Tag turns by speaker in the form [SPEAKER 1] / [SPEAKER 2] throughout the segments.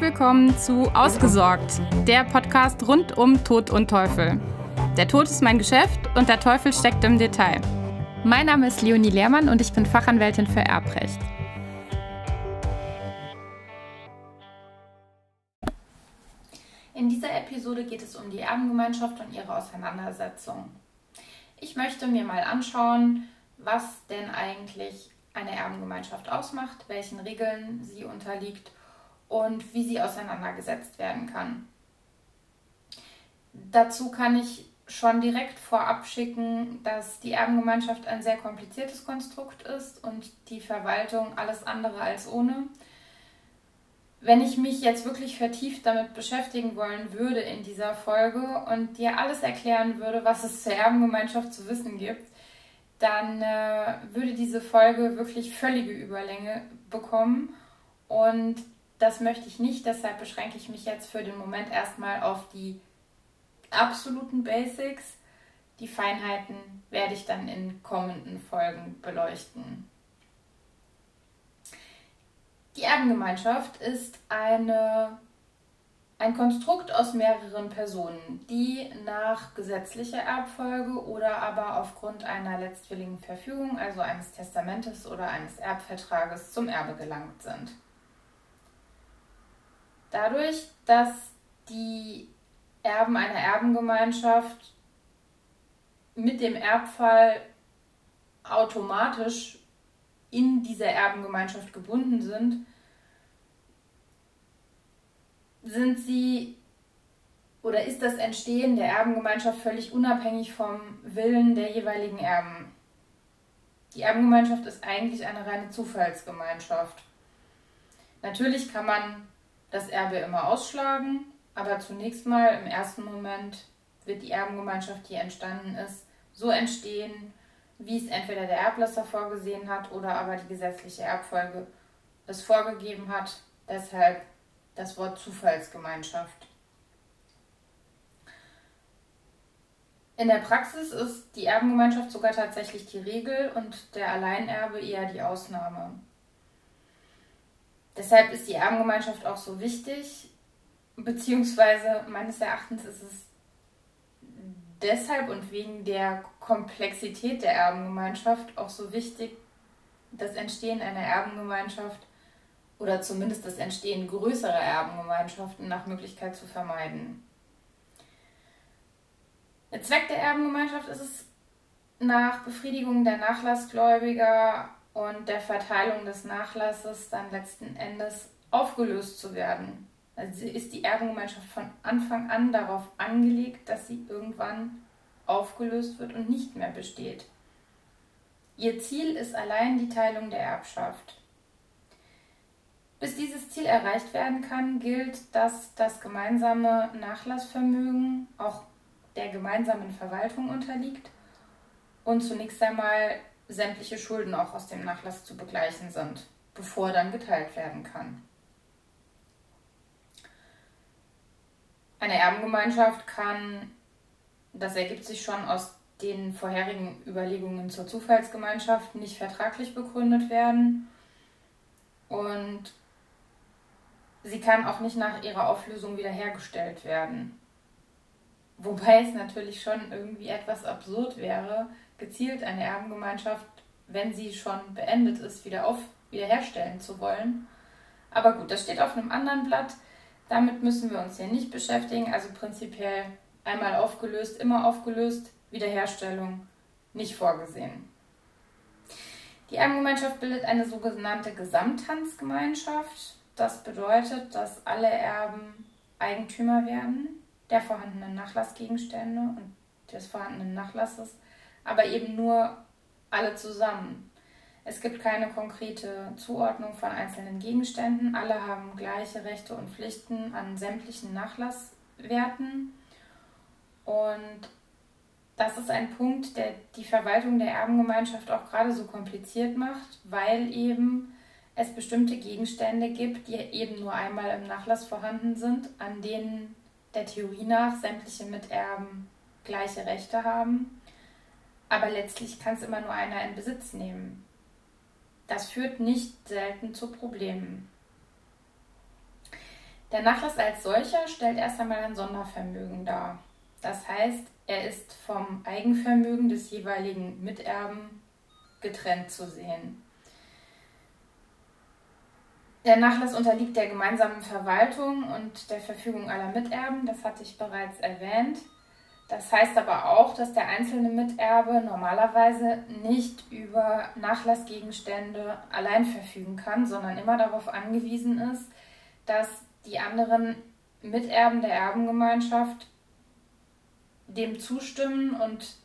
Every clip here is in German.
[SPEAKER 1] Willkommen zu Ausgesorgt, der Podcast rund um Tod und Teufel. Der Tod ist mein Geschäft und der Teufel steckt im Detail. Mein Name ist Leonie Lehrmann und ich bin Fachanwältin für Erbrecht. In dieser Episode geht es um die Erbengemeinschaft und ihre Auseinandersetzung. Ich möchte mir mal anschauen, was denn eigentlich eine Erbengemeinschaft ausmacht, welchen Regeln sie unterliegt und wie sie auseinandergesetzt werden kann. Dazu kann ich schon direkt vorab schicken, dass die Erbengemeinschaft ein sehr kompliziertes Konstrukt ist und die Verwaltung alles andere als ohne. Wenn ich mich jetzt wirklich vertieft damit beschäftigen wollen würde in dieser Folge und dir alles erklären würde, was es zur Erbengemeinschaft zu wissen gibt, dann äh, würde diese Folge wirklich völlige Überlänge bekommen. Und das möchte ich nicht, deshalb beschränke ich mich jetzt für den Moment erstmal auf die absoluten Basics. Die Feinheiten werde ich dann in kommenden Folgen beleuchten. Die Erbengemeinschaft ist eine, ein Konstrukt aus mehreren Personen, die nach gesetzlicher Erbfolge oder aber aufgrund einer letztwilligen Verfügung, also eines Testamentes oder eines Erbvertrages, zum Erbe gelangt sind. Dadurch, dass die Erben einer Erbengemeinschaft mit dem Erbfall automatisch in dieser Erbengemeinschaft gebunden sind, sind sie oder ist das Entstehen der Erbengemeinschaft völlig unabhängig vom Willen der jeweiligen Erben. Die Erbengemeinschaft ist eigentlich eine reine Zufallsgemeinschaft. Natürlich kann man das Erbe immer ausschlagen, aber zunächst mal im ersten Moment wird die Erbengemeinschaft, die entstanden ist, so entstehen, wie es entweder der Erblasser vorgesehen hat oder aber die gesetzliche Erbfolge es vorgegeben hat. Deshalb das Wort Zufallsgemeinschaft. In der Praxis ist die Erbengemeinschaft sogar tatsächlich die Regel und der Alleinerbe eher die Ausnahme. Deshalb ist die Erbengemeinschaft auch so wichtig, beziehungsweise meines Erachtens ist es deshalb und wegen der Komplexität der Erbengemeinschaft auch so wichtig, das Entstehen einer Erbengemeinschaft oder zumindest das Entstehen größerer Erbengemeinschaften nach Möglichkeit zu vermeiden. Der Zweck der Erbengemeinschaft ist es, nach Befriedigung der Nachlassgläubiger und der Verteilung des Nachlasses dann letzten Endes aufgelöst zu werden. Also ist die Erbengemeinschaft von Anfang an darauf angelegt, dass sie irgendwann aufgelöst wird und nicht mehr besteht. Ihr Ziel ist allein die Teilung der Erbschaft. Bis dieses Ziel erreicht werden kann, gilt, dass das gemeinsame Nachlassvermögen auch der gemeinsamen Verwaltung unterliegt und zunächst einmal sämtliche Schulden auch aus dem Nachlass zu begleichen sind, bevor dann geteilt werden kann. Eine Erbengemeinschaft kann, das ergibt sich schon aus den vorherigen Überlegungen zur Zufallsgemeinschaft, nicht vertraglich begründet werden und sie kann auch nicht nach ihrer Auflösung wiederhergestellt werden. Wobei es natürlich schon irgendwie etwas absurd wäre, gezielt eine Erbengemeinschaft, wenn sie schon beendet ist, wieder auf, wiederherstellen zu wollen. Aber gut, das steht auf einem anderen Blatt. Damit müssen wir uns hier nicht beschäftigen. Also prinzipiell einmal aufgelöst, immer aufgelöst, Wiederherstellung nicht vorgesehen. Die Erbengemeinschaft bildet eine sogenannte Gesamthandsgemeinschaft. Das bedeutet, dass alle Erben Eigentümer werden der vorhandenen Nachlassgegenstände und des vorhandenen Nachlasses aber eben nur alle zusammen. Es gibt keine konkrete Zuordnung von einzelnen Gegenständen. Alle haben gleiche Rechte und Pflichten an sämtlichen Nachlasswerten. Und das ist ein Punkt, der die Verwaltung der Erbengemeinschaft auch gerade so kompliziert macht, weil eben es bestimmte Gegenstände gibt, die eben nur einmal im Nachlass vorhanden sind, an denen der Theorie nach sämtliche Miterben gleiche Rechte haben aber letztlich kann es immer nur einer in Besitz nehmen. Das führt nicht selten zu Problemen. Der Nachlass als solcher stellt erst einmal ein Sondervermögen dar. Das heißt, er ist vom Eigenvermögen des jeweiligen Miterben getrennt zu sehen. Der Nachlass unterliegt der gemeinsamen Verwaltung und der Verfügung aller Miterben, das hatte ich bereits erwähnt. Das heißt aber auch, dass der einzelne Miterbe normalerweise nicht über Nachlassgegenstände allein verfügen kann, sondern immer darauf angewiesen ist, dass die anderen Miterben der Erbengemeinschaft dem zustimmen und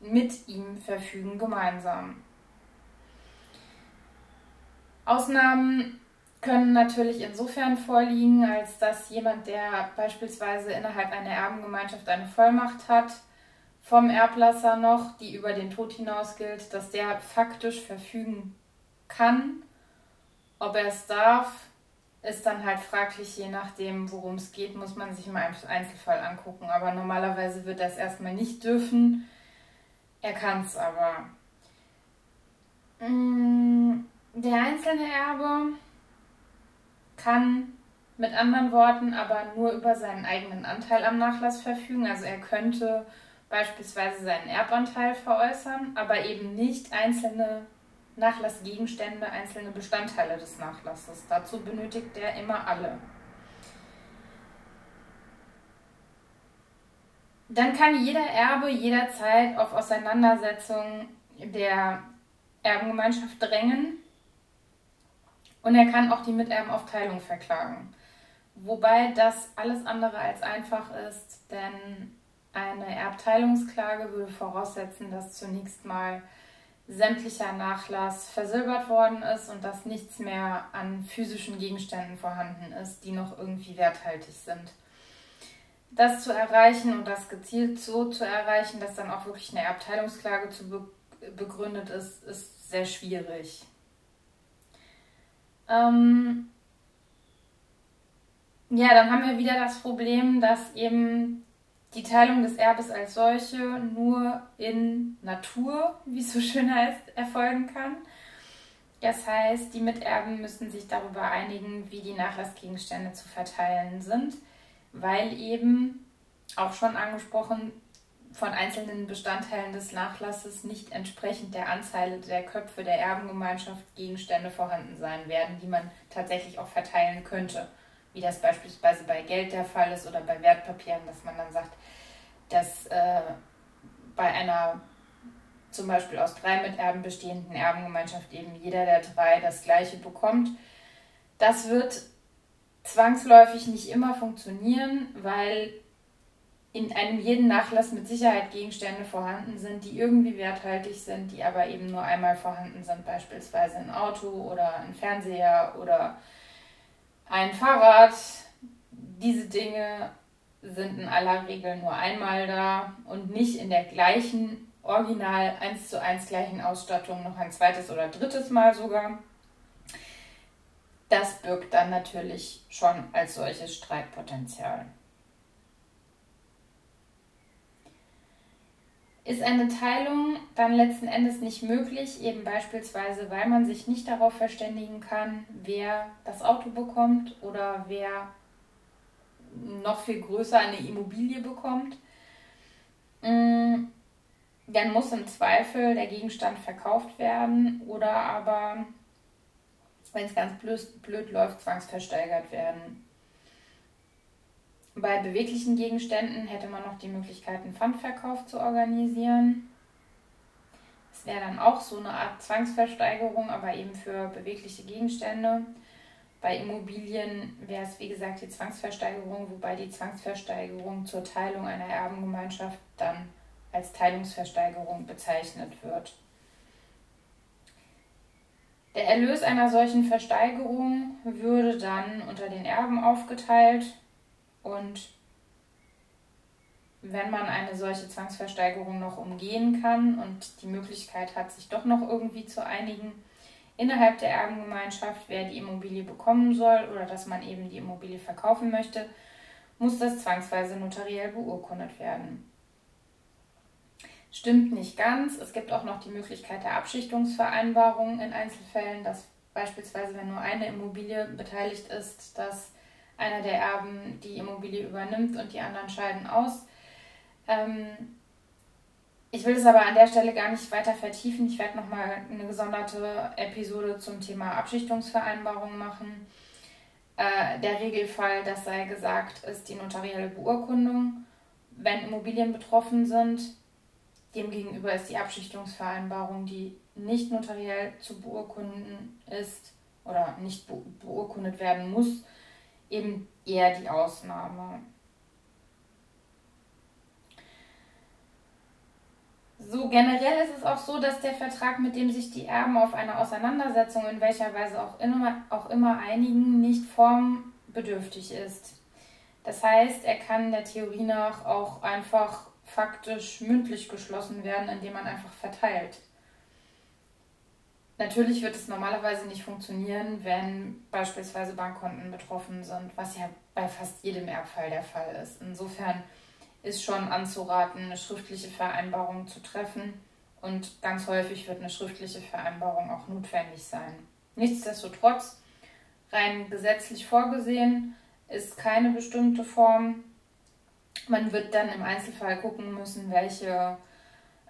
[SPEAKER 1] mit ihm verfügen gemeinsam. Ausnahmen können natürlich insofern vorliegen, als dass jemand, der beispielsweise innerhalb einer Erbengemeinschaft eine Vollmacht hat, vom Erblasser noch, die über den Tod hinaus gilt, dass der faktisch verfügen kann. Ob er es darf, ist dann halt fraglich, je nachdem, worum es geht, muss man sich im Einzelfall angucken. Aber normalerweise wird er es erstmal nicht dürfen. Er kann es aber. Mm, der einzelne Erbe kann mit anderen Worten aber nur über seinen eigenen Anteil am Nachlass verfügen. Also er könnte beispielsweise seinen Erbanteil veräußern, aber eben nicht einzelne Nachlassgegenstände, einzelne Bestandteile des Nachlasses. Dazu benötigt er immer alle. Dann kann jeder Erbe jederzeit auf Auseinandersetzung der Erbengemeinschaft drängen und er kann auch die Miterbenaufteilung verklagen. Wobei das alles andere als einfach ist, denn eine Erbteilungsklage würde voraussetzen, dass zunächst mal sämtlicher Nachlass versilbert worden ist und dass nichts mehr an physischen Gegenständen vorhanden ist, die noch irgendwie werthaltig sind. Das zu erreichen und das gezielt so zu erreichen, dass dann auch wirklich eine Erbteilungsklage zu begründet ist, ist sehr schwierig. Ähm, ja, dann haben wir wieder das Problem, dass eben die Teilung des Erbes als solche nur in Natur, wie es so schön heißt, erfolgen kann. Das heißt, die Miterben müssen sich darüber einigen, wie die Nachlassgegenstände zu verteilen sind, weil eben auch schon angesprochen von einzelnen Bestandteilen des Nachlasses nicht entsprechend der Anzahl der Köpfe der Erbengemeinschaft Gegenstände vorhanden sein werden, die man tatsächlich auch verteilen könnte. Wie das beispielsweise bei Geld der Fall ist oder bei Wertpapieren, dass man dann sagt, dass äh, bei einer zum Beispiel aus drei Miterben bestehenden Erbengemeinschaft eben jeder der drei das gleiche bekommt. Das wird zwangsläufig nicht immer funktionieren, weil in einem jeden Nachlass mit Sicherheit Gegenstände vorhanden sind, die irgendwie werthaltig sind, die aber eben nur einmal vorhanden sind, beispielsweise ein Auto oder ein Fernseher oder ein Fahrrad. Diese Dinge sind in aller Regel nur einmal da und nicht in der gleichen, original eins zu eins gleichen Ausstattung noch ein zweites oder drittes Mal sogar. Das birgt dann natürlich schon als solches Streitpotenzial. Ist eine Teilung dann letzten Endes nicht möglich, eben beispielsweise, weil man sich nicht darauf verständigen kann, wer das Auto bekommt oder wer noch viel größer eine Immobilie bekommt, mm, dann muss im Zweifel der Gegenstand verkauft werden oder aber, wenn es ganz blöd, blöd läuft, zwangsversteigert werden. Bei beweglichen Gegenständen hätte man noch die Möglichkeit, einen Pfandverkauf zu organisieren. Das wäre dann auch so eine Art Zwangsversteigerung, aber eben für bewegliche Gegenstände. Bei Immobilien wäre es, wie gesagt, die Zwangsversteigerung, wobei die Zwangsversteigerung zur Teilung einer Erbengemeinschaft dann als Teilungsversteigerung bezeichnet wird. Der Erlös einer solchen Versteigerung würde dann unter den Erben aufgeteilt und wenn man eine solche Zwangsversteigerung noch umgehen kann und die Möglichkeit hat, sich doch noch irgendwie zu einigen innerhalb der Erbengemeinschaft, wer die Immobilie bekommen soll oder dass man eben die Immobilie verkaufen möchte, muss das zwangsweise notariell beurkundet werden. Stimmt nicht ganz. Es gibt auch noch die Möglichkeit der Abschichtungsvereinbarung in Einzelfällen, dass beispielsweise, wenn nur eine Immobilie beteiligt ist, dass einer der Erben die Immobilie übernimmt und die anderen scheiden aus. Ähm, ich will es aber an der Stelle gar nicht weiter vertiefen. Ich werde nochmal eine gesonderte Episode zum Thema Abschichtungsvereinbarung machen. Äh, der Regelfall, das sei gesagt, ist die notarielle Beurkundung, wenn Immobilien betroffen sind. Demgegenüber ist die Abschichtungsvereinbarung, die nicht notariell zu beurkunden ist oder nicht beurkundet werden muss, eben eher die Ausnahme. So generell ist es auch so, dass der Vertrag, mit dem sich die Erben auf eine Auseinandersetzung in welcher Weise auch immer, auch immer einigen, nicht formbedürftig ist. Das heißt, er kann der Theorie nach auch einfach faktisch mündlich geschlossen werden, indem man einfach verteilt. Natürlich wird es normalerweise nicht funktionieren, wenn beispielsweise Bankkonten betroffen sind, was ja bei fast jedem Erbfall der Fall ist. Insofern ist schon anzuraten, eine schriftliche Vereinbarung zu treffen und ganz häufig wird eine schriftliche Vereinbarung auch notwendig sein. Nichtsdestotrotz, rein gesetzlich vorgesehen, ist keine bestimmte Form. Man wird dann im Einzelfall gucken müssen, welche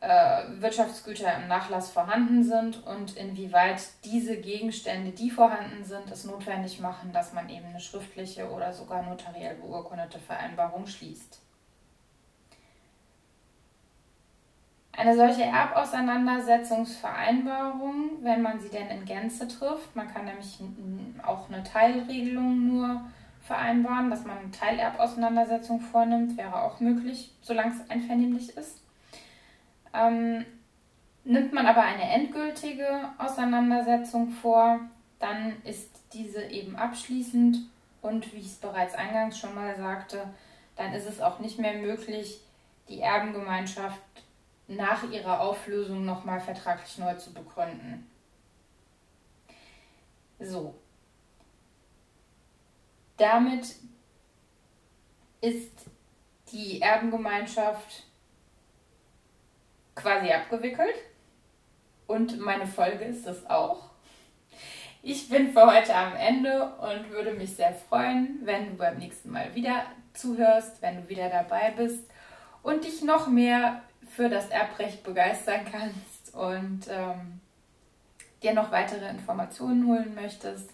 [SPEAKER 1] Wirtschaftsgüter im Nachlass vorhanden sind und inwieweit diese Gegenstände, die vorhanden sind, es notwendig machen, dass man eben eine schriftliche oder sogar notariell beurkundete Vereinbarung schließt. Eine solche Erbauseinandersetzungsvereinbarung, wenn man sie denn in Gänze trifft, man kann nämlich auch eine Teilregelung nur vereinbaren, dass man eine Teilerbauseinandersetzung vornimmt, wäre auch möglich, solange es einvernehmlich ist. Ähm, nimmt man aber eine endgültige Auseinandersetzung vor, dann ist diese eben abschließend und wie ich es bereits eingangs schon mal sagte, dann ist es auch nicht mehr möglich, die Erbengemeinschaft nach ihrer Auflösung nochmal vertraglich neu zu begründen. So. Damit ist die Erbengemeinschaft quasi abgewickelt und meine Folge ist es auch. Ich bin für heute am Ende und würde mich sehr freuen, wenn du beim nächsten Mal wieder zuhörst, wenn du wieder dabei bist und dich noch mehr für das Erbrecht begeistern kannst und ähm, dir noch weitere Informationen holen möchtest.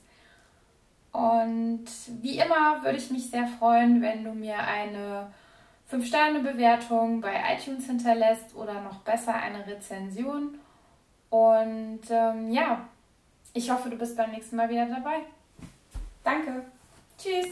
[SPEAKER 1] Und wie immer würde ich mich sehr freuen, wenn du mir eine 5-Sterne-Bewertung bei iTunes hinterlässt oder noch besser eine Rezension. Und ähm, ja, ich hoffe, du bist beim nächsten Mal wieder dabei. Danke. Tschüss.